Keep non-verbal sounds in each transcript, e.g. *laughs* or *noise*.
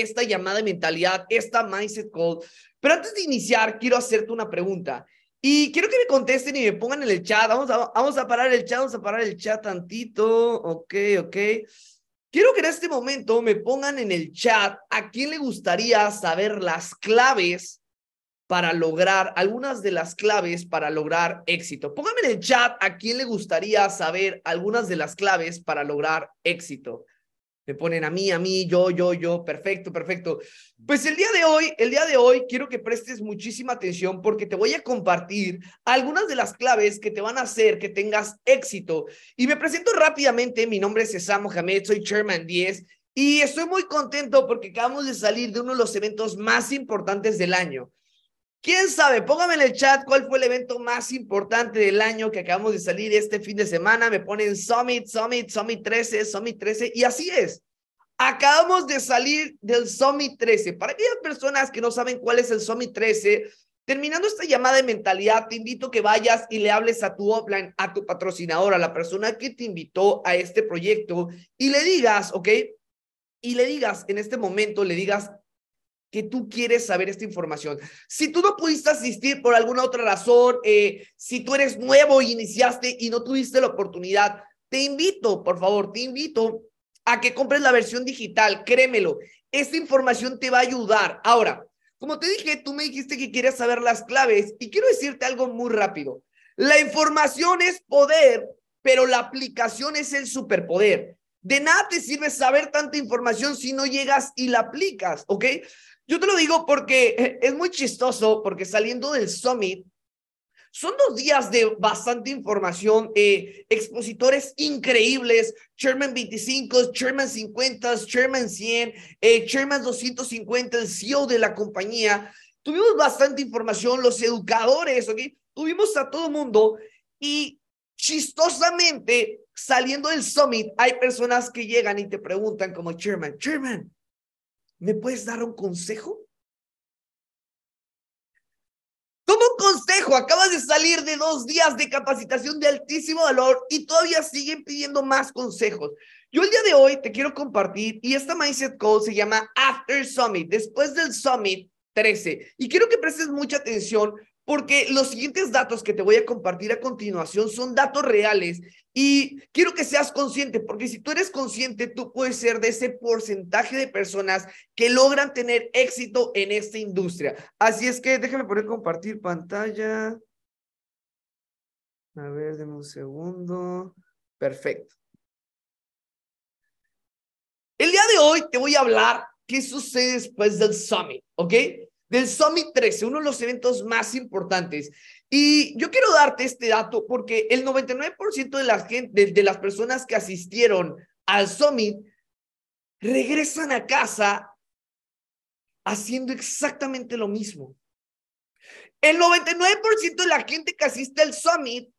esta llamada de mentalidad, esta mindset call. Pero antes de iniciar, quiero hacerte una pregunta. Y quiero que me contesten y me pongan en el chat. Vamos a, vamos a parar el chat, vamos a parar el chat tantito. Ok, ok. Quiero que en este momento me pongan en el chat a quién le gustaría saber las claves para lograr, algunas de las claves para lograr éxito. Póngame en el chat a quién le gustaría saber algunas de las claves para lograr éxito. Me ponen a mí, a mí, yo, yo, yo. Perfecto, perfecto. Pues el día de hoy, el día de hoy quiero que prestes muchísima atención porque te voy a compartir algunas de las claves que te van a hacer que tengas éxito. Y me presento rápidamente. Mi nombre es César Mohamed, soy Chairman 10 y estoy muy contento porque acabamos de salir de uno de los eventos más importantes del año. ¿Quién sabe? Póngame en el chat cuál fue el evento más importante del año que acabamos de salir este fin de semana. Me ponen Summit, Summit, Summit 13, Summit 13. Y así es. Acabamos de salir del Summit 13. Para aquellas personas que no saben cuál es el Summit 13, terminando esta llamada de mentalidad, te invito a que vayas y le hables a tu offline, a tu patrocinador, a la persona que te invitó a este proyecto y le digas, ¿ok? Y le digas en este momento, le digas, que tú quieres saber esta información. Si tú no pudiste asistir por alguna otra razón, eh, si tú eres nuevo y iniciaste y no tuviste la oportunidad, te invito, por favor, te invito a que compres la versión digital, créemelo, esta información te va a ayudar. Ahora, como te dije, tú me dijiste que quieres saber las claves y quiero decirte algo muy rápido. La información es poder, pero la aplicación es el superpoder. De nada te sirve saber tanta información si no llegas y la aplicas, ¿ok? Yo te lo digo porque eh, es muy chistoso, porque saliendo del summit, son dos días de bastante información, eh, expositores increíbles, Chairman 25, Chairman 50, Chairman 100, eh, Chairman 250, el CEO de la compañía. Tuvimos bastante información, los educadores, ¿ok? Tuvimos a todo mundo y chistosamente, saliendo del summit, hay personas que llegan y te preguntan como Chairman, Chairman, ¿me puedes dar un consejo? Toma un consejo, acabas de salir de dos días de capacitación de altísimo valor y todavía siguen pidiendo más consejos. Yo el día de hoy te quiero compartir y esta Mindset Call se llama After Summit, después del Summit 13. Y quiero que prestes mucha atención porque los siguientes datos que te voy a compartir a continuación son datos reales y quiero que seas consciente, porque si tú eres consciente, tú puedes ser de ese porcentaje de personas que logran tener éxito en esta industria. Así es que déjame poner compartir pantalla. A ver, denme un segundo. Perfecto. El día de hoy te voy a hablar qué sucede después del summit, ¿ok? Del Summit 13, uno de los eventos más importantes. Y yo quiero darte este dato porque el 99% de, la gente, de, las personas que asistieron al Summit regresan a casa haciendo exactamente lo mismo. El 99% de la gente que asiste al Summit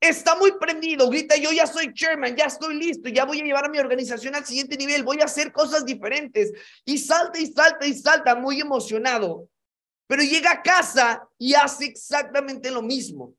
está muy prendido, grita, yo ya soy chairman, ya estoy listo, ya voy a llevar a mi organización al siguiente nivel, voy a hacer cosas diferentes. Y salta y salta y salta, muy emocionado. Pero llega a casa y hace exactamente lo mismo.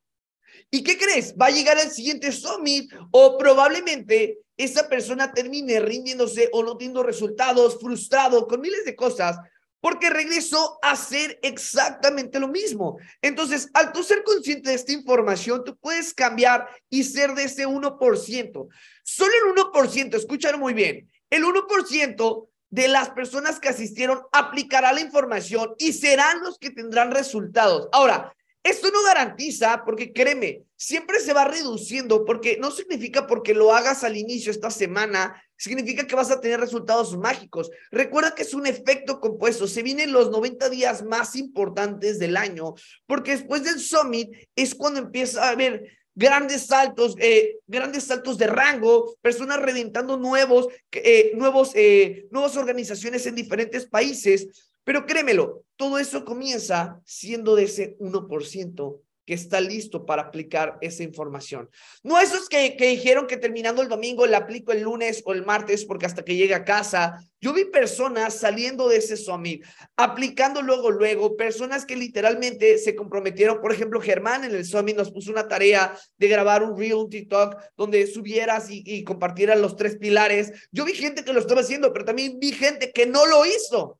¿Y qué crees? Va a llegar al siguiente summit o probablemente esa persona termine rindiéndose o no teniendo resultados, frustrado, con miles de cosas, porque regresó a hacer exactamente lo mismo. Entonces, al tú ser consciente de esta información, tú puedes cambiar y ser de ese 1%. Solo el 1%, escúchalo muy bien, el 1% de las personas que asistieron aplicará la información y serán los que tendrán resultados. Ahora, esto no garantiza, porque créeme, siempre se va reduciendo, porque no significa porque lo hagas al inicio esta semana, significa que vas a tener resultados mágicos. Recuerda que es un efecto compuesto, se vienen los 90 días más importantes del año, porque después del summit es cuando empieza a haber grandes saltos, eh, grandes saltos de rango, personas reventando nuevos, eh, nuevos, eh, nuevas organizaciones en diferentes países. Pero créemelo, todo eso comienza siendo de ese 1% que está listo para aplicar esa información. No esos que, dijeron que terminando el domingo le aplico el lunes o el martes porque hasta que llegue a casa. Yo vi personas saliendo de ese summit, aplicando luego, luego, personas que literalmente se comprometieron. Por ejemplo, Germán en el summit nos puso una tarea de grabar un reel, un TikTok, donde subieras y, y compartieras los tres pilares. Yo vi gente que lo estaba haciendo, pero también vi gente que no lo hizo.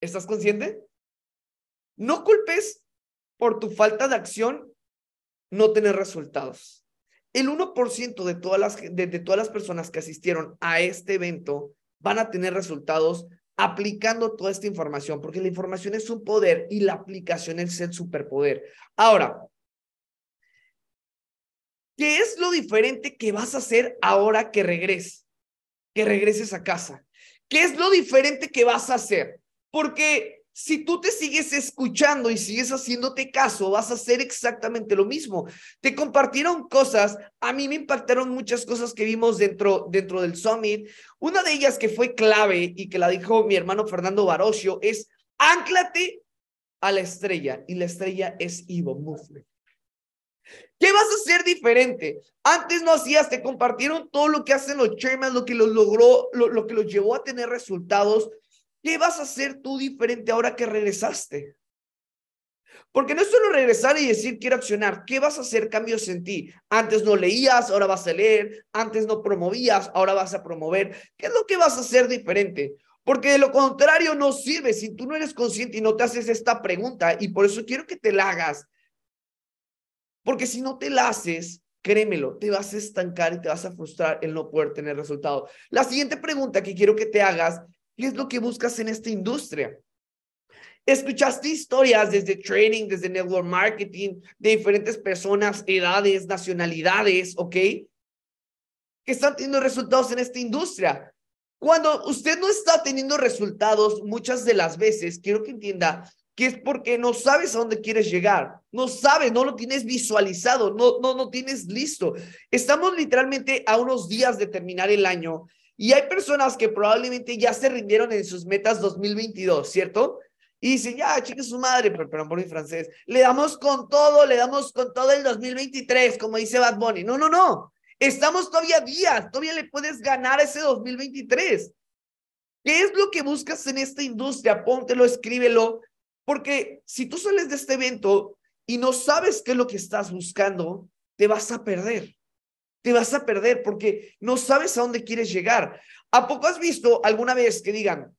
¿Estás consciente? No culpes por tu falta de acción no tener resultados. El 1% de todas, las, de, todas las personas que asistieron a este evento van a tener resultados aplicando toda esta información, porque la información es un poder y la aplicación es el superpoder. Ahora, ¿qué es lo diferente que vas a hacer ahora que regreses? Que regreses a casa. ¿Qué es lo diferente que vas a hacer? Porque si tú te sigues escuchando y sigues haciéndote caso, vas a hacer exactamente lo mismo. Te compartieron cosas, a mí me impactaron muchas cosas que vimos dentro, dentro del summit. Una de ellas que fue clave y que la dijo mi hermano Fernando Barocio es, ánclate a la estrella y la estrella es Ivo Movement. ¿Qué vas a hacer diferente? Antes no hacías, te compartieron todo lo que hacen los chairman, lo que los logró, lo, lo que los llevó a tener resultados. ¿Qué vas a hacer tú diferente ahora que regresaste? Porque no es solo regresar y decir quiero accionar. ¿Qué vas a hacer cambios en ti? Antes no leías, ahora vas a leer. Antes no promovías, ahora vas a promover. ¿Qué es lo que vas a hacer diferente? Porque de lo contrario no sirve si tú no eres consciente y no te haces esta pregunta. Y por eso quiero que te la hagas. Porque si no te la haces, créemelo, te vas a estancar y te vas a frustrar el no poder tener resultado. La siguiente pregunta que quiero que te hagas ¿Qué es lo que buscas en esta industria? Escuchaste historias desde training, desde network marketing, de diferentes personas, edades, nacionalidades, ¿ok? Que están teniendo resultados en esta industria. Cuando usted no está teniendo resultados, muchas de las veces, quiero que entienda que es porque no sabes a dónde quieres llegar, no sabes, no lo tienes visualizado, no, no, no tienes listo. Estamos literalmente a unos días de terminar el año y hay personas que probablemente ya se rindieron en sus metas 2022, ¿cierto? Y dicen, ya, chique su madre, pero perdón por mi francés, le damos con todo, le damos con todo el 2023, como dice Bad Bunny. No, no, no. Estamos todavía días, todavía le puedes ganar ese 2023. ¿Qué es lo que buscas en esta industria? Póntelo, escríbelo, porque si tú sales de este evento y no sabes qué es lo que estás buscando, te vas a perder te vas a perder porque no sabes a dónde quieres llegar. ¿A poco has visto alguna vez que digan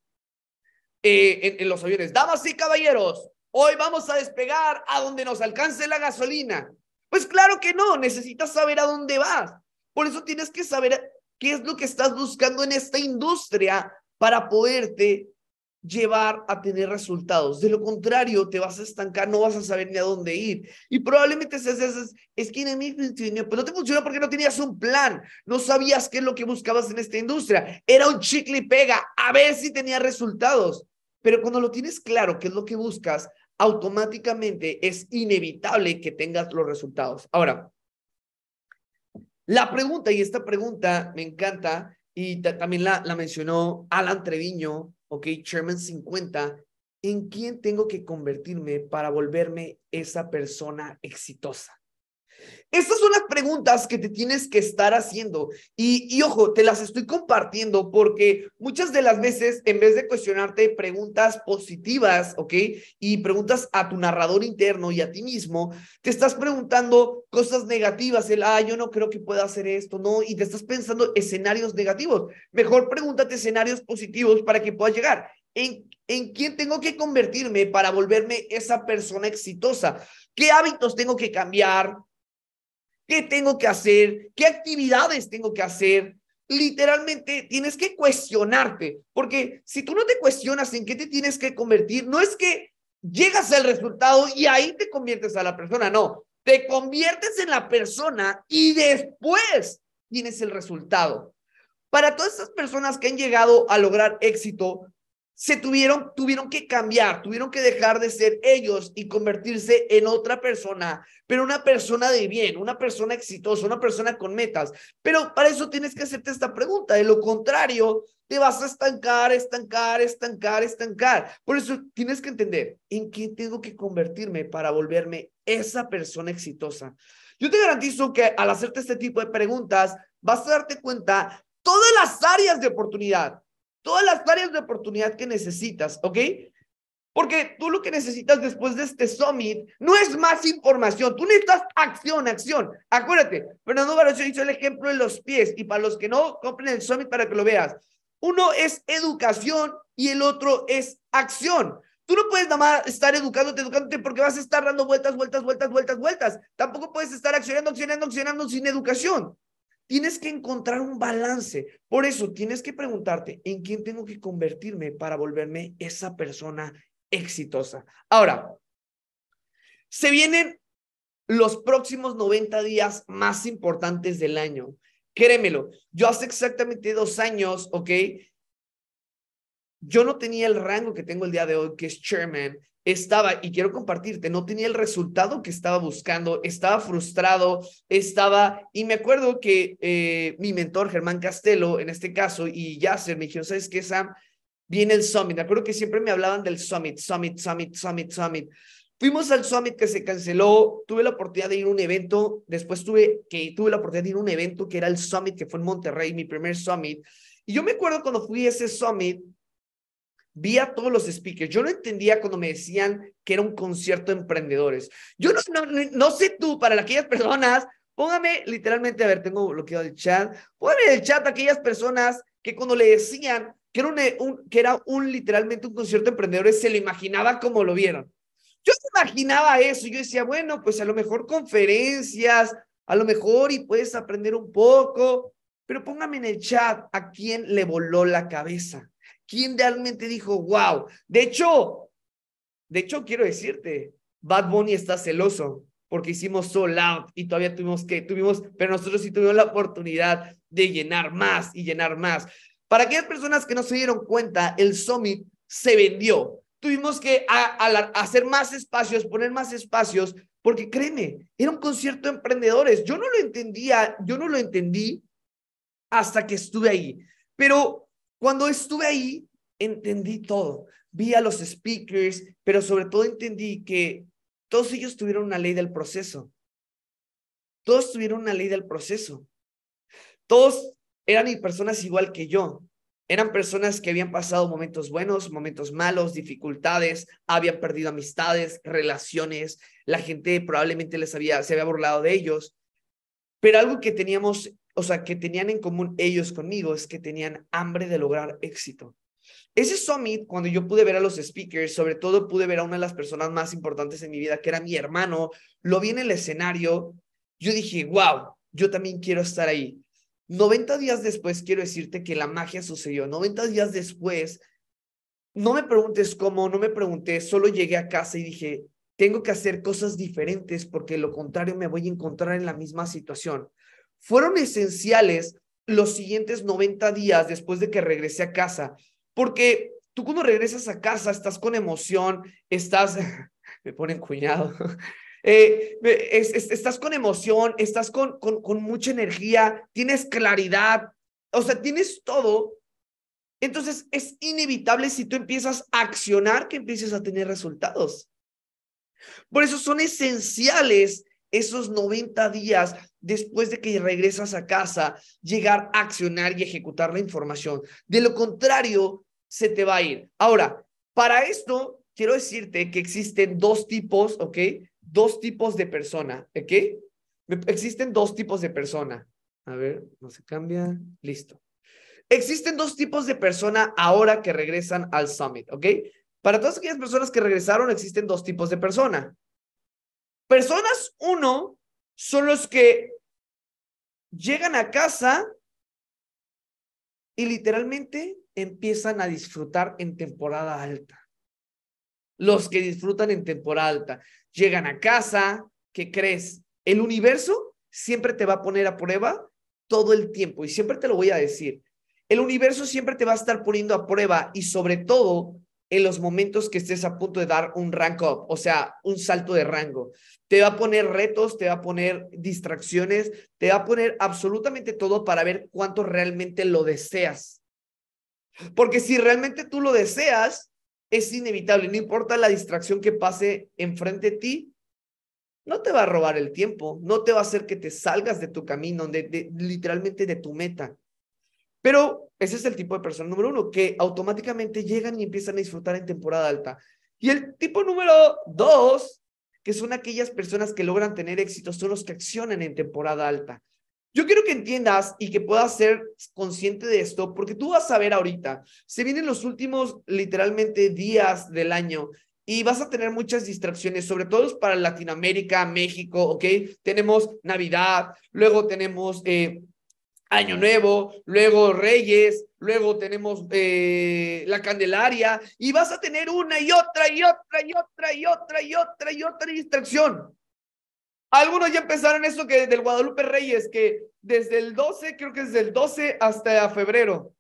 eh, en, los aviones, damas y caballeros, hoy vamos a despegar a donde nos alcance la gasolina? Pues claro que no, necesitas saber a dónde vas. Por eso tienes que saber qué es lo que estás buscando en esta industria para poderte llevar a tener resultados. De lo contrario, te vas a estancar, no vas a saber ni a dónde ir. Y probablemente seas esas, es que en mí pero no te funcionó porque no tenías un plan, no sabías qué es lo que buscabas en esta industria. Era un chicle y pega, a ver si tenía resultados. Pero cuando lo tienes claro qué es lo que buscas, automáticamente es inevitable que tengas los resultados. Ahora, la pregunta, y esta pregunta me encanta, y también la, la mencionó Alan Treviño, ok, Chairman 50, ¿en quién tengo que convertirme para volverme esa persona exitosa? Estas son las preguntas que te tienes que estar haciendo y, y, ojo, te las estoy compartiendo porque muchas de las veces en vez de cuestionarte preguntas positivas, ¿ok? Y preguntas a tu narrador interno y a ti mismo, te estás preguntando cosas negativas, el, ah, yo no creo que pueda hacer esto, ¿no? Y te estás pensando escenarios negativos. Mejor pregúntate escenarios positivos para que puedas llegar. ¿En, ¿En quién tengo que convertirme para volverme esa persona exitosa? ¿Qué hábitos tengo que cambiar? ¿Qué tengo que hacer? ¿Qué actividades tengo que hacer? Literalmente tienes que cuestionarte, porque si tú no te cuestionas en qué te tienes que convertir, no es que llegas al resultado y ahí te conviertes a la persona, no, te conviertes en la persona y después tienes el resultado. Para todas estas personas que han llegado a lograr éxito, se tuvieron, tuvieron que cambiar, tuvieron que dejar de ser ellos y convertirse en otra persona, pero una persona de bien, una persona exitosa, una persona con metas. Pero para eso tienes que hacerte esta pregunta. De lo contrario, te vas a estancar, estancar, estancar, estancar. Por eso tienes que entender en qué tengo que convertirme para volverme esa persona exitosa. Yo te garantizo que al hacerte este tipo de preguntas, vas a darte cuenta todas las áreas de oportunidad, todas las áreas de oportunidad que necesitas, ¿ok? Porque tú lo que necesitas después de este summit no es más información, tú necesitas acción, acción. Acuérdate, Fernando Barocho hizo el ejemplo de los pies y para los que no, compren el summit para que lo veas. Uno es educación y el otro es acción. Tú no puedes nada más estar educándote, educándote porque vas a estar dando vueltas, vueltas, vueltas, vueltas, vueltas. Tampoco puedes estar accionando, accionando, accionando sin educación. Tienes que encontrar un balance. Por eso tienes que preguntarte en quién tengo que convertirme para volverme esa persona exitosa. Ahora, se vienen los próximos 90 días más importantes del año. Créemelo, yo hace exactamente dos años, ¿ok? yo no tenía el rango que tengo el día de hoy, que es chairman, estaba, y quiero compartirte, no tenía el resultado que estaba buscando, estaba frustrado, estaba, y me acuerdo que eh, mi mentor, Germán Castelo, en este caso, y Yasser, me dijeron, ¿sabes qué, Sam? Viene el summit, me acuerdo que siempre me hablaban del summit, summit, summit, summit, summit. Fuimos al summit que se canceló, tuve la oportunidad de ir a un evento, después tuve que tuve la oportunidad de ir a un evento que era el summit que fue en Monterrey, mi primer summit. Y yo me acuerdo cuando fui a ese summit, vi a todos los speakers. Yo no entendía cuando me decían que era un concierto de emprendedores. Yo no, sé tú, para aquellas personas, póngame literalmente, a ver, tengo bloqueado el chat, póngame en el chat a aquellas personas que cuando le decían que era un, que era un literalmente un concierto de emprendedores, se lo imaginaba como lo vieron. Yo imaginaba eso, yo decía, bueno, pues a lo mejor conferencias, a lo mejor y puedes aprender un poco, pero póngame en el chat a quién le voló la cabeza. ¿Quién realmente dijo, wow? De hecho, de hecho, quiero decirte, Bad Bunny está celoso porque hicimos Soul Out y todavía tuvimos que, tuvimos, pero nosotros sí tuvimos la oportunidad de llenar más y llenar más. Para aquellas personas que no se dieron cuenta, el Summit se vendió. Tuvimos que hacer más espacios, poner más espacios, porque créeme, era un concierto de emprendedores. Yo no lo entendía, yo no lo entendí hasta que estuve ahí. Pero cuando estuve ahí, entendí todo. Vi a los speakers, pero sobre todo entendí que todos ellos tuvieron una ley del proceso. Todos tuvieron una ley del proceso. Todos eran personas igual que yo. Eran personas que habían pasado momentos buenos, momentos malos, dificultades, habían perdido amistades, relaciones, la gente probablemente les había, se había burlado de ellos. Pero algo que teníamos o sea, que tenían en común ellos conmigo es que tenían hambre de lograr éxito. Ese summit, cuando yo pude ver a los speakers, sobre todo pude ver a una de las personas más importantes en mi vida, que era mi hermano, lo vi en el escenario, yo dije, wow, yo también quiero estar ahí. 90 días después, quiero decirte que la magia sucedió. 90 días después, no me preguntes cómo, no me pregunté, solo llegué a casa y dije, tengo que hacer cosas diferentes porque lo contrario me voy a encontrar en la misma situación fueron esenciales los siguientes 90 días después de que regresé a casa, porque tú cuando regresas a casa estás con emoción, estás, *laughs* me ponen cuñado, *laughs* eh, estás con emoción, estás con, con, con mucha energía, tienes claridad, o sea, tienes todo. Entonces es inevitable si tú empiezas a accionar que empieces a tener resultados. Por eso son esenciales esos 90 días después de que regresas a casa, llegar a accionar y ejecutar la información. De lo contrario, se te va a ir. Ahora, para esto, quiero decirte que existen dos tipos, ¿ok? Dos tipos de persona, ¿ok? Existen dos tipos de persona. A ver, no se cambia. Listo. Existen dos tipos de persona ahora que regresan al summit, ¿ok? Para todas aquellas personas que regresaron, existen dos tipos de persona. Personas, uno, son los que llegan a casa y literalmente empiezan a disfrutar en temporada alta. Los que disfrutan en temporada alta llegan a casa, ¿qué crees? El universo siempre te va a poner a prueba todo el tiempo y siempre te lo voy a decir. El universo siempre te va a estar poniendo a prueba y sobre todo en los momentos que estés a punto de dar un rank up, o sea, un salto de rango. Te va a poner retos, te va a poner distracciones, te va a poner absolutamente todo para ver cuánto realmente lo deseas. Porque si realmente tú lo deseas, es inevitable, no importa la distracción que pase enfrente de ti, no te va a robar el tiempo, no te va a hacer que te salgas de tu camino, de, literalmente de tu meta. Pero ese es el tipo de persona número uno, que automáticamente llegan y empiezan a disfrutar en temporada alta. Y el tipo número dos, que son aquellas personas que logran tener éxito, son los que accionan en temporada alta. Yo quiero que entiendas y que puedas ser consciente de esto, porque tú vas a ver ahorita, se vienen los últimos literalmente días del año y vas a tener muchas distracciones, sobre todo para Latinoamérica, México, ¿ok? Tenemos Navidad, luego tenemos eh, Año Nuevo, luego Reyes, luego tenemos eh, la Candelaria y vas a tener una y otra y otra y otra y otra y otra y otra distracción. Algunos ya empezaron eso que del Guadalupe Reyes, que desde el 12, creo que desde el 12 hasta febrero,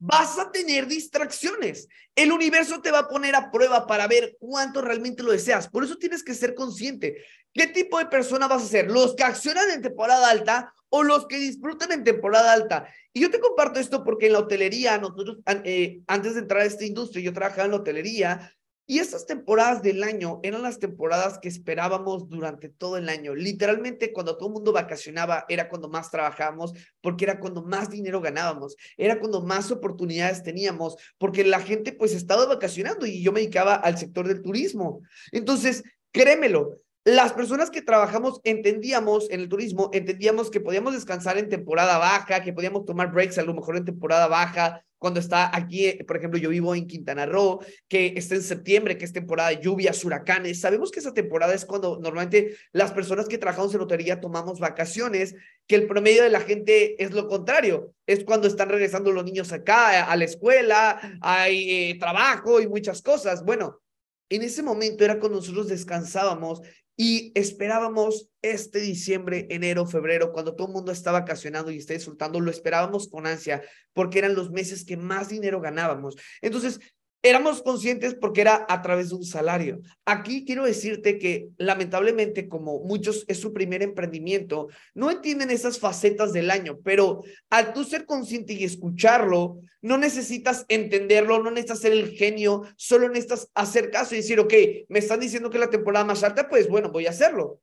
vas a tener distracciones. El universo te va a poner a prueba para ver cuánto realmente lo deseas. Por eso tienes que ser consciente. ¿Qué tipo de persona vas a ser? ¿Los que accionan en temporada alta o los que disfrutan en temporada alta? Y yo te comparto esto porque en la hotelería, nosotros, eh, antes de entrar a esta industria, yo trabajaba en la hotelería y estas temporadas del año eran las temporadas que esperábamos durante todo el año. Literalmente, cuando todo el mundo vacacionaba, era cuando más trabajábamos, porque era cuando más dinero ganábamos, era cuando más oportunidades teníamos, porque la gente pues estaba vacacionando y yo me dedicaba al sector del turismo. Entonces, créemelo, las personas que trabajamos entendíamos en el turismo, entendíamos que podíamos descansar en temporada baja, que podíamos tomar breaks a lo mejor en temporada baja, cuando está aquí, por ejemplo, yo vivo en Quintana Roo, que está en septiembre, que es temporada de lluvias, huracanes. Sabemos que esa temporada es cuando normalmente las personas que trabajamos en lotería tomamos vacaciones, que el promedio de la gente es lo contrario. Es cuando están regresando los niños acá a la escuela, hay eh, trabajo y muchas cosas. Bueno, en ese momento era cuando nosotros descansábamos y esperábamos este diciembre, enero, febrero, cuando todo el mundo está vacacionando y está disfrutando, lo esperábamos con ansia porque eran los meses que más dinero ganábamos. Entonces, éramos conscientes porque era a través de un salario. Aquí quiero decirte que lamentablemente, como muchos es su primer emprendimiento, no entienden esas facetas del año, pero al tú ser consciente y escucharlo, no necesitas entenderlo, no necesitas ser el genio, solo necesitas hacer caso y decir, ok, me están diciendo que la temporada más alta, pues bueno, voy a hacerlo.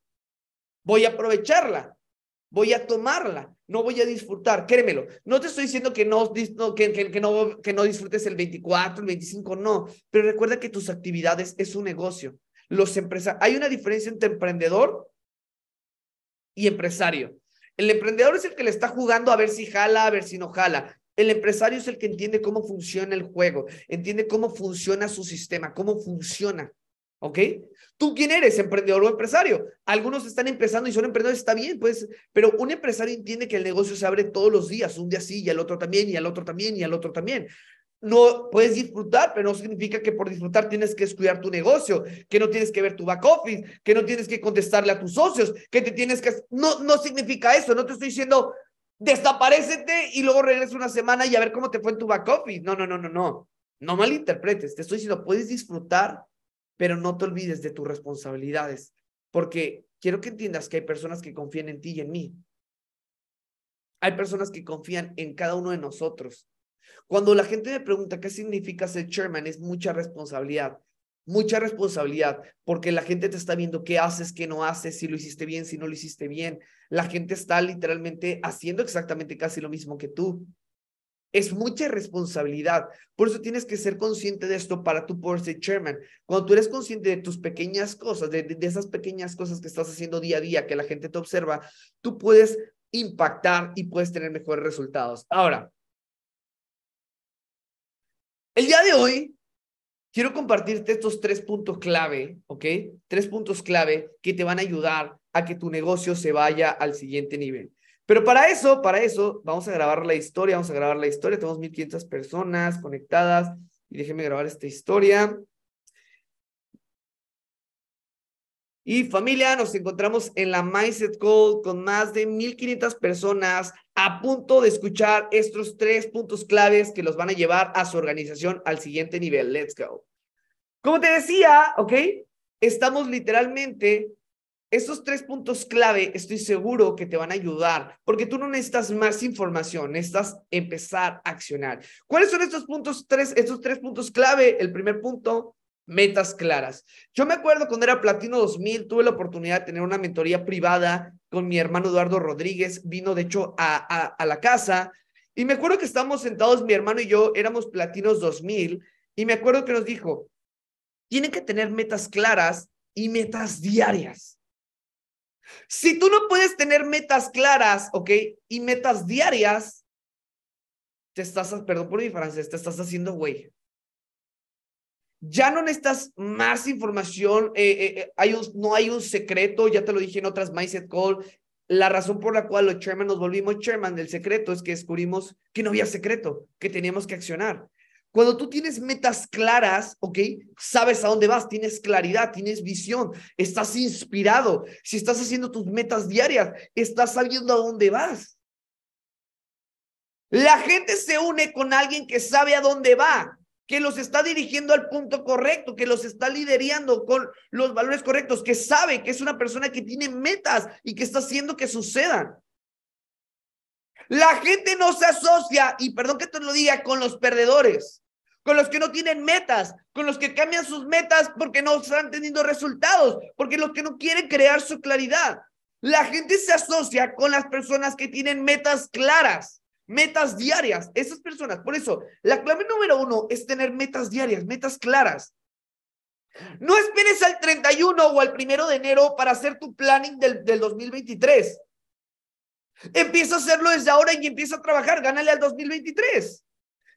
Voy a aprovecharla voy a tomarla, no voy a disfrutar, créemelo. No te estoy diciendo que no, que, que, no, que no disfrutes el 24, el 25, no, pero recuerda que tus actividades es un negocio. Los hay una diferencia entre emprendedor y empresario. El emprendedor es el que le está jugando a ver si jala, a ver si no jala. El empresario es el que entiende cómo funciona el juego, entiende cómo funciona su sistema, cómo funciona. ¿Ok? ¿Tú quién eres, emprendedor o empresario? Algunos están empezando y son emprendedores, está bien, pues, pero un empresario entiende que el negocio se abre todos los días, un día sí y al otro también, y al otro también, y al otro también. No puedes disfrutar, pero no significa que por disfrutar tienes que descuidar tu negocio, que no tienes que ver tu back office, que no tienes que contestarle a tus socios, que te tienes que... No, no significa eso, no te estoy diciendo desaparecete y luego regresa una semana y a ver cómo te fue en tu back office. No, no, no, no, no. No malinterpretes, te estoy diciendo, puedes disfrutar pero no te olvides de tus responsabilidades, porque quiero que entiendas que hay personas que confían en ti y en mí. Hay personas que confían en cada uno de nosotros. Cuando la gente me pregunta qué significa ser chairman, es mucha responsabilidad, mucha responsabilidad, porque la gente te está viendo qué haces, qué no haces, si lo hiciste bien, si no lo hiciste bien. La gente está literalmente haciendo exactamente casi lo mismo que tú. Es mucha responsabilidad. Por eso tienes que ser consciente de esto para tú poder ser chairman. Cuando tú eres consciente de tus pequeñas cosas, de, de, esas pequeñas cosas que estás haciendo día a día, que la gente te observa, tú puedes impactar y puedes tener mejores resultados. Ahora, el día de hoy quiero compartirte estos tres puntos clave, ¿ok? Tres puntos clave que te van a ayudar a que tu negocio se vaya al siguiente nivel. Pero para eso, para eso, vamos a grabar la historia, vamos a grabar la historia. Tenemos 1500 personas conectadas y déjenme grabar esta historia. Y familia, nos encontramos en la Mindset Call con más de 1500 personas a punto de escuchar estos tres puntos claves que los van a llevar a su organización al siguiente nivel. Let's go. Como te decía, ¿ok? Estamos literalmente esos tres puntos clave estoy seguro que te van a ayudar, porque tú no necesitas más información, necesitas empezar a accionar. ¿Cuáles son estos puntos tres, estos tres puntos clave? El primer punto, metas claras. Yo me acuerdo cuando era Platino 2000, tuve la oportunidad de tener una mentoría privada con mi hermano Eduardo Rodríguez, vino de hecho a, a, la casa, y me acuerdo que estábamos sentados, mi hermano y yo, éramos Platinos 2000, y me acuerdo que nos dijo, tienen que tener metas claras y metas diarias. Si tú no puedes tener metas claras, ¿ok? Y metas diarias, te estás, perdón por mi francés, te estás haciendo güey. Ya no necesitas más información, eh, eh, eh, hay no hay un secreto, ya te lo dije en otras Mindset Call. La razón por la cual los chairman nos volvimos chairman del secreto es que descubrimos que no había secreto, que teníamos que accionar. Cuando tú tienes metas claras, ¿ok? Sabes a dónde vas, tienes claridad, tienes visión, estás inspirado. Si estás haciendo tus metas diarias, estás sabiendo a dónde vas. La gente se une con alguien que sabe a dónde va, que los está dirigiendo al punto correcto, que los está liderando con los valores correctos, que sabe que es una persona que tiene metas y que está haciendo que sucedan. La gente no se asocia, y perdón que te lo diga, con los perdedores con los que no tienen metas, con los que cambian sus metas porque no están teniendo resultados, porque los que no quieren crear su claridad. La gente se asocia con las personas que tienen metas claras, metas diarias. Esas personas, por eso, la clave número uno es tener metas diarias, metas claras. No esperes al 31 o al primero de enero para hacer tu planning del, del 2023. Empieza a hacerlo desde ahora y empieza a trabajar. Gánale al 2023.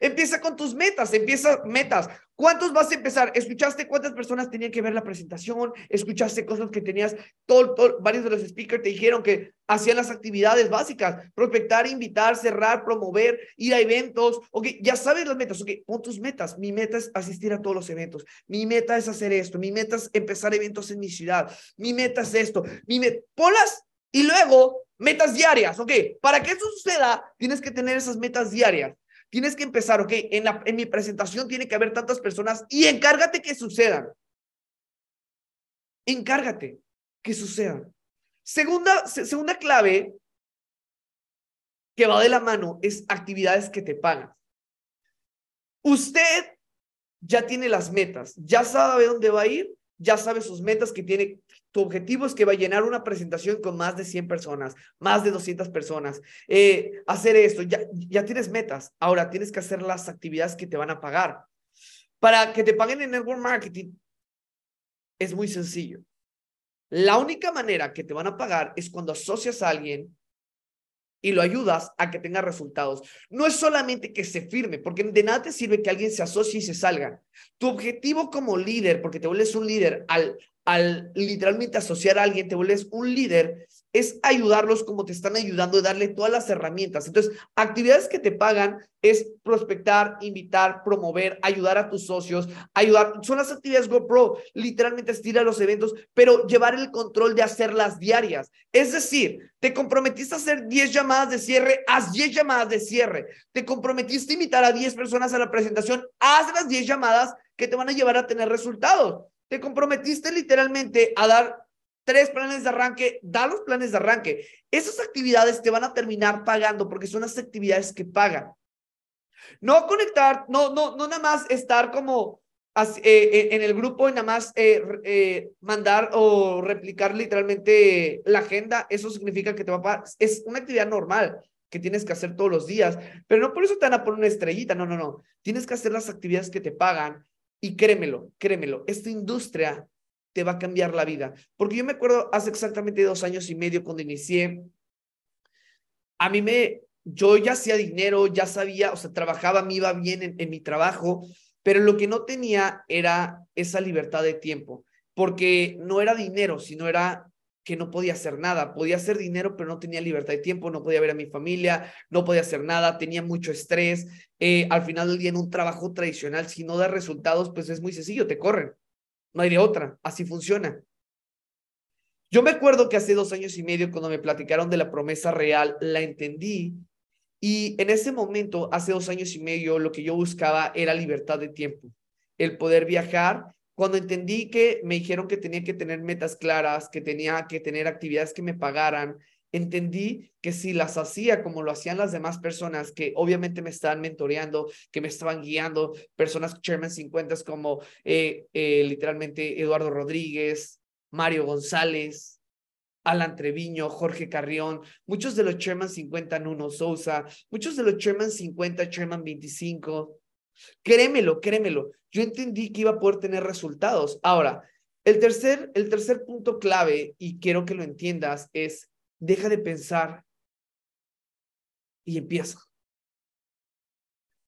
Empieza con tus metas, empieza metas. ¿Cuántos vas a empezar? ¿Escuchaste cuántas personas tenían que ver la presentación? ¿Escuchaste cosas que tenías? Todo, varios de los speakers te dijeron que hacían las actividades básicas, prospectar, invitar, cerrar, promover, ir a eventos. Ok, ya sabes las metas. Ok, pon tus metas. Mi meta es asistir a todos los eventos. Mi meta es hacer esto. Mi meta es empezar eventos en mi ciudad. Mi meta es esto. Mi meta, ponlas y luego metas diarias. Ok, para que eso suceda, tienes que tener esas metas diarias. Tienes que empezar, ok, en, mi presentación tiene que haber tantas personas y encárgate que sucedan. Encárgate que sucedan. Segunda, segunda clave que va de la mano es actividades que te pagan. Usted ya tiene las metas, ya sabe dónde va a ir, ya sabe sus metas que tiene. Tu objetivo es que va a llenar una presentación con más de 100 personas, más de 200 personas. Eh, hacer esto, ya, ya tienes metas. Ahora tienes que hacer las actividades que te van a pagar. Para que te paguen en network marketing es muy sencillo. La única manera que te van a pagar es cuando asocias a alguien y lo ayudas a que tenga resultados. No es solamente que se firme, porque de nada te sirve que alguien se asocie y se salga. Tu objetivo como líder, porque te vuelves un líder al, al literalmente asociar a alguien, te vuelves un líder, es ayudarlos como te están ayudando y darle todas las herramientas. Entonces, actividades que te pagan es prospectar, invitar, promover, ayudar a tus socios, ayudar. Son las actividades GoPro, literalmente estirar los eventos, pero llevar el control de hacerlas diarias. Es decir, te comprometiste a hacer 10 llamadas de cierre, haz 10 llamadas de cierre. Te comprometiste a invitar a 10 personas a la presentación, haz las 10 llamadas que te van a llevar a tener resultados. Te comprometiste literalmente a dar tres planes de arranque, da los planes de arranque. Esas actividades te van a terminar pagando porque son las actividades que pagan. No conectar, no, no, no nada más estar como eh, eh, en el grupo y nada más eh, mandar o replicar literalmente la agenda. Eso significa que te va a pagar. Es una actividad normal que tienes que hacer todos los días, pero no por eso te van a poner una estrellita. No, no, no. Tienes que hacer las actividades que te pagan y créemelo, créemelo, esta industria te va a cambiar la vida. Porque yo me acuerdo hace exactamente dos años y medio cuando inicié, a mí me, yo ya hacía dinero, ya sabía, o sea, trabajaba, me iba bien en, mi trabajo, pero lo que no tenía era esa libertad de tiempo, porque no era dinero, sino era que no podía hacer nada. Podía hacer dinero, pero no tenía libertad de tiempo, no podía ver a mi familia, no podía hacer nada, tenía mucho estrés. Eh, al final del día, en un trabajo tradicional, si no da resultados, pues es muy sencillo, te corren. No hay de otra, así funciona. Yo me acuerdo que hace dos años y medio, cuando me platicaron de la promesa real, la entendí. Y en ese momento, hace dos años y medio, lo que yo buscaba era libertad de tiempo, el poder viajar cuando entendí que me dijeron que tenía que tener metas claras, que tenía que tener actividades que me pagaran, entendí que si las hacía como lo hacían las demás personas que obviamente me estaban mentoreando, que me estaban guiando, personas Chairman 50 como eh, eh, literalmente Eduardo Rodríguez, Mario González, Alan Treviño, Jorge Carrión, muchos de los Chairman 50, Nuno Sousa, muchos de los Chairman 50, Chairman 25. Créemelo, créemelo. Yo entendí que iba a poder tener resultados. Ahora, el tercer, el tercer punto clave, y quiero que lo entiendas, es deja de pensar y empieza.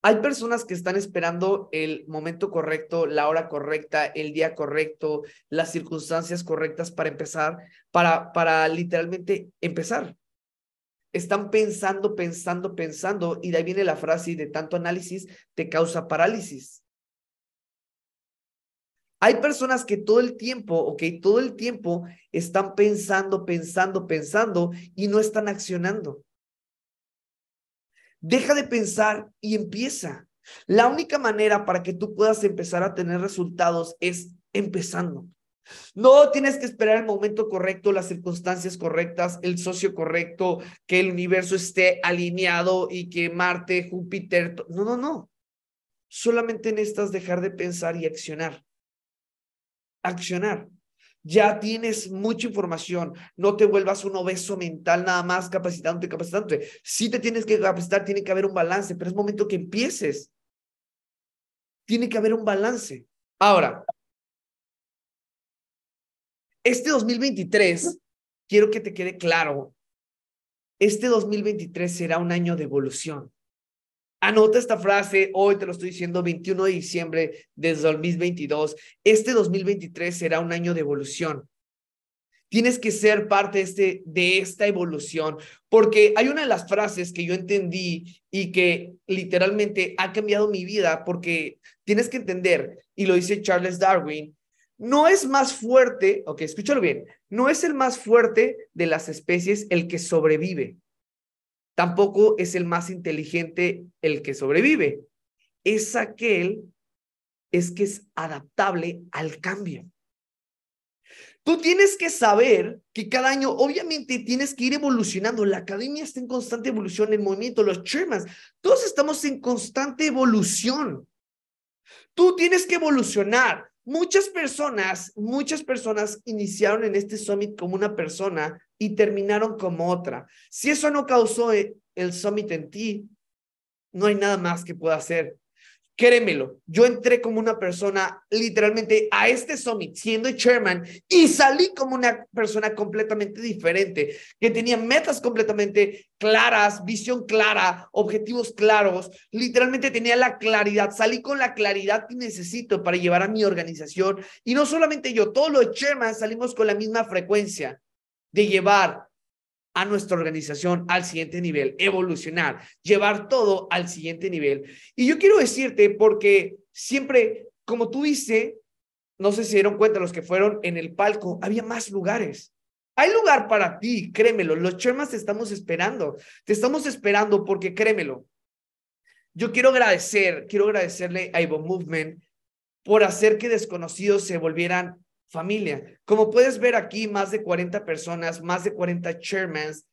Hay personas que están esperando el momento correcto, la hora correcta, el día correcto, las circunstancias correctas para empezar, para, para literalmente empezar. Están pensando, pensando, pensando, y de ahí viene la frase de tanto análisis te causa parálisis. Hay personas que todo el tiempo, ok, todo el tiempo están pensando, pensando, pensando y no están accionando. Deja de pensar y empieza. La única manera para que tú puedas empezar a tener resultados es empezando. No tienes que esperar el momento correcto, las circunstancias correctas, el socio correcto, que el universo esté alineado y que Marte, Júpiter, no, no, no. Solamente necesitas dejar de pensar y accionar accionar. Ya tienes mucha información, no te vuelvas un obeso mental nada más capacitándote, capacitándote. Si te tienes que capacitar, tiene que haber un balance, pero es momento que empieces. Tiene que haber un balance. Ahora, este 2023, quiero que te quede claro, este 2023 será un año de evolución. Anota esta frase, hoy te lo estoy diciendo, 21 de diciembre de 2022. Este 2023 será un año de evolución. Tienes que ser parte de, este, de esta evolución, porque hay una de las frases que yo entendí y que literalmente ha cambiado mi vida, porque tienes que entender, y lo dice Charles Darwin, no es más fuerte, ok, escúchalo bien, no es el más fuerte de las especies el que sobrevive, Tampoco es el más inteligente el que sobrevive. Es aquel es que es adaptable al cambio. Tú tienes que saber que cada año, obviamente, tienes que ir evolucionando. La academia está en constante evolución, el movimiento, los chairmans, todos estamos en constante evolución. Tú tienes que evolucionar. Muchas personas, muchas personas iniciaron en este summit como una persona y terminaron como otra. Si eso no causó eh, el summit en ti, no hay nada más que pueda hacer. Créemelo, yo entré como una persona literalmente a este summit siendo chairman y salí como una persona completamente diferente, que tenía metas completamente claras, visión clara, objetivos claros, literalmente tenía la claridad, salí con la claridad que necesito para llevar a mi organización y no solamente yo, todos los chairman salimos con la misma frecuencia de llevar a nuestra organización al siguiente nivel, evolucionar, llevar todo al siguiente nivel. Y yo quiero decirte, porque siempre, como tú dices, no sé si dieron cuenta los que fueron en el palco, había más lugares. Hay lugar para ti, créemelo. Los Chermas te estamos esperando. Te estamos esperando porque créemelo. Yo quiero agradecer, quiero agradecerle a Evo Movement por hacer que desconocidos se volvieran familia. Como puedes ver aquí, más de 40 personas, más de 40 chairmans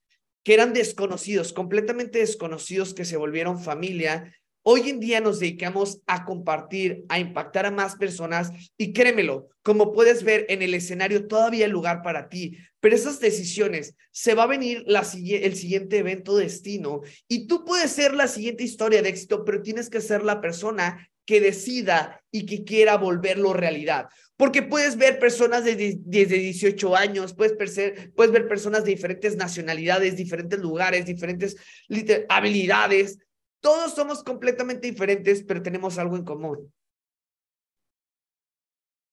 que eran desconocidos, completamente desconocidos, que se volvieron familia. Hoy en día nos dedicamos a compartir, a impactar a más personas y créemelo, como puedes ver en el escenario, todavía hay lugar para ti, pero esas decisiones, se va a venir la, el siguiente evento destino y tú puedes ser la siguiente historia de éxito, pero tienes que ser la persona que decida y que quiera volverlo realidad. Porque puedes ver personas de, desde 18 años, puedes, puedes ver personas de diferentes nacionalidades, diferentes lugares, diferentes habilidades. Todos somos completamente diferentes, pero tenemos algo en común.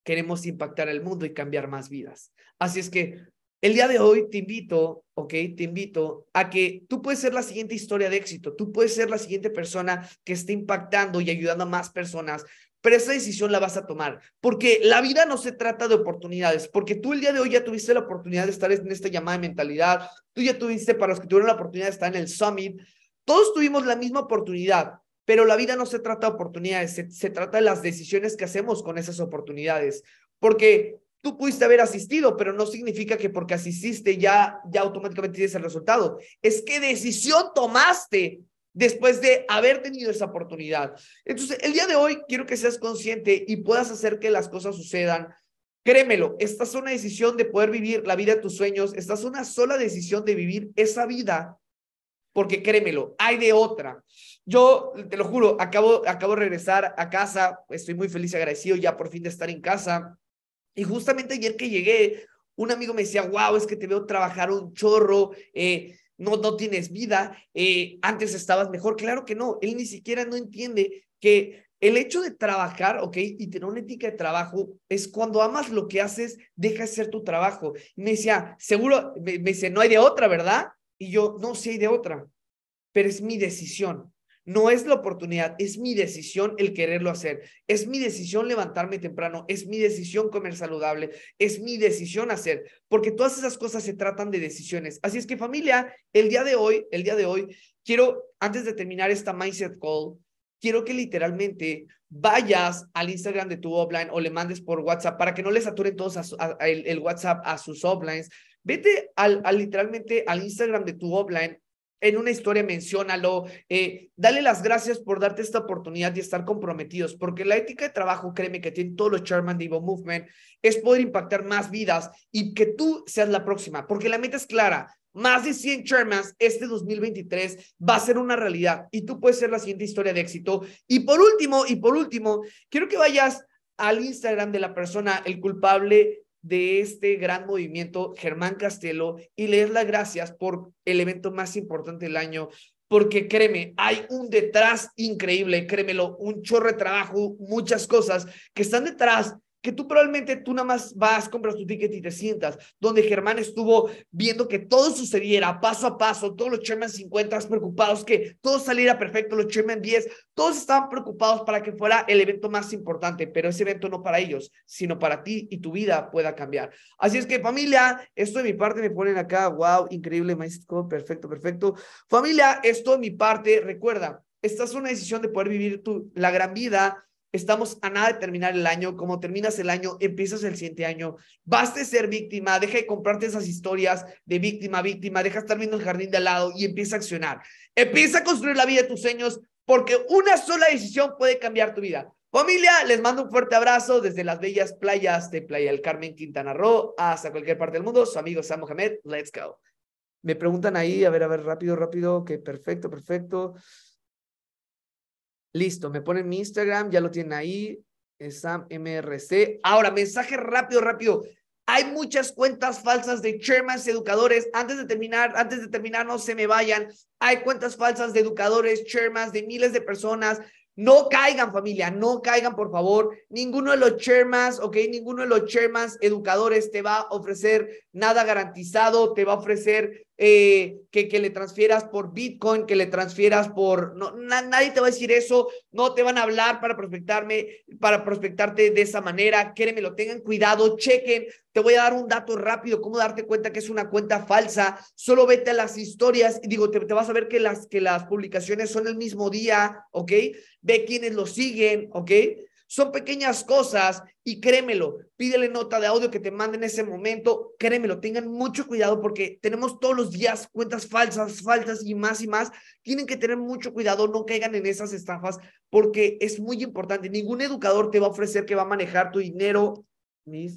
Queremos impactar el mundo y cambiar más vidas. Así es que el día de hoy te invito, ok, te invito a que tú puedes ser la siguiente historia de éxito, tú puedes ser la siguiente persona que esté impactando y ayudando a más personas pero esa decisión la vas a tomar, porque la vida no se trata de oportunidades, porque tú el día de hoy ya tuviste la oportunidad de estar en esta llamada de mentalidad, tú ya tuviste para los que tuvieron la oportunidad de estar en el summit, todos tuvimos la misma oportunidad, pero la vida no se trata de oportunidades, se, se trata de las decisiones que hacemos con esas oportunidades, porque tú pudiste haber asistido, pero no significa que porque asististe ya, ya automáticamente tienes el resultado. Es qué decisión tomaste después de haber tenido esa oportunidad. Entonces, el día de hoy quiero que seas consciente y puedas hacer que las cosas sucedan. Créemelo, esta es una decisión de poder vivir la vida de tus sueños, esta es una sola decisión de vivir esa vida, porque créemelo, hay de otra. Yo, te lo juro, acabo, acabo de regresar a casa, estoy muy feliz y agradecido ya por fin de estar en casa. Y justamente ayer que llegué, un amigo me decía, wow, es que te veo trabajar un chorro, eh, no, no tienes vida, eh, antes estabas mejor. Claro que no, él ni siquiera no entiende que el hecho de trabajar, ¿ok? Y tener una ética de trabajo es cuando amas lo que haces, deja de ser tu trabajo. Me decía, seguro, me, me dice, no hay de otra, ¿verdad? Y yo, no, sí hay de otra, pero es mi decisión. No es la oportunidad, es mi decisión el quererlo hacer. Es mi decisión levantarme temprano, es mi decisión comer saludable, es mi decisión hacer, porque todas esas cosas se tratan de decisiones. Así es que familia, el día de hoy, el día de hoy, quiero, antes de terminar esta mindset call, quiero que literalmente vayas al Instagram de tu offline o le mandes por WhatsApp para que no les saturen todos el, WhatsApp a sus offlines. Vete al literalmente al Instagram de tu offline en una historia menciónalo, eh, dale las gracias por darte esta oportunidad y estar comprometidos, porque la ética de trabajo, créeme que tienen todos los Chairman de Evo Movement, es poder impactar más vidas y que tú seas la próxima, porque la meta es clara, más de 100 Chairmans este 2023 va a ser una realidad y tú puedes ser la siguiente historia de éxito. Y por último, y por último, quiero que vayas al Instagram de la persona, el culpable de este gran movimiento, Germán Castelo, y leer las gracias por el evento más importante del año, porque créeme, hay un detrás increíble, créemelo, un chorro de trabajo, muchas cosas que están detrás que tú probablemente tú nada más vas, compras tu ticket y te sientas, donde Germán estuvo viendo que todo sucediera paso a paso, todos los Chairman 50 preocupados que todo saliera perfecto, los Chairman 10, todos estaban preocupados para que fuera el evento más importante, pero ese evento no para ellos, sino para ti y tu vida pueda cambiar. Así es que familia, esto de mi parte me ponen acá, wow, increíble, maestro, perfecto, perfecto. Familia, esto de mi parte, recuerda, esta es una decisión de poder vivir tu, la gran vida Estamos a nada de terminar el año. Como terminas el año, empiezas el siguiente año. Baste ser víctima, deja de comprarte esas historias de víctima, víctima, deja de estar viendo el jardín de al lado y empieza a accionar. Empieza a construir la vida de tus sueños porque una sola decisión puede cambiar tu vida. Familia, les mando un fuerte abrazo desde las bellas playas de Playa del Carmen, Quintana Roo, hasta cualquier parte del mundo. Su amigo Sam Mohamed, let's go. Me preguntan ahí, a ver, a ver, rápido, rápido, que perfecto, perfecto. Listo, me ponen mi Instagram, ya lo tienen ahí, Sam MRC. Ahora, mensaje rápido, rápido. Hay muchas cuentas falsas de chairmans educadores. Antes de terminar, antes de terminar, no se me vayan. Hay cuentas falsas de educadores, chairmans, de miles de personas. No caigan, familia, no caigan, por favor. Ninguno de los chairmans, ok, ninguno de los chairmans educadores te va a ofrecer nada garantizado, te va a ofrecer eh, que, que le transfieras por Bitcoin, que le transfieras por... No, nadie te va a decir eso, no te van a hablar para prospectarme, para prospectarte de esa manera. lo tengan cuidado, chequen. Te voy a dar un dato rápido, cómo darte cuenta que es una cuenta falsa. Solo vete a las historias y digo, te, te vas a ver que las, que las publicaciones son el mismo día, ¿ok? Ve quiénes lo siguen, ¿ok? Son pequeñas cosas y créemelo, pídele nota de audio que te manden en ese momento, créemelo, tengan mucho cuidado porque tenemos todos los días cuentas falsas, faltas y más y más. Tienen que tener mucho cuidado, no caigan en esas estafas porque es muy importante. Ningún educador te va a ofrecer que va a manejar tu dinero. Mi.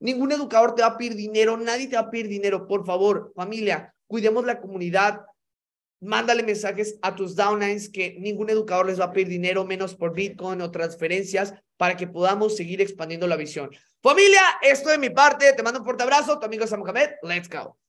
Ningún educador te va a pedir dinero, nadie te va a pedir dinero. Por favor, familia, cuidemos la comunidad, mándale mensajes a tus downlines que ningún educador les va a pedir dinero menos por Bitcoin o transferencias para que podamos seguir expandiendo la visión. Familia, esto de mi parte, te mando un fuerte abrazo, tu amigo Sam Mohamed, let's go.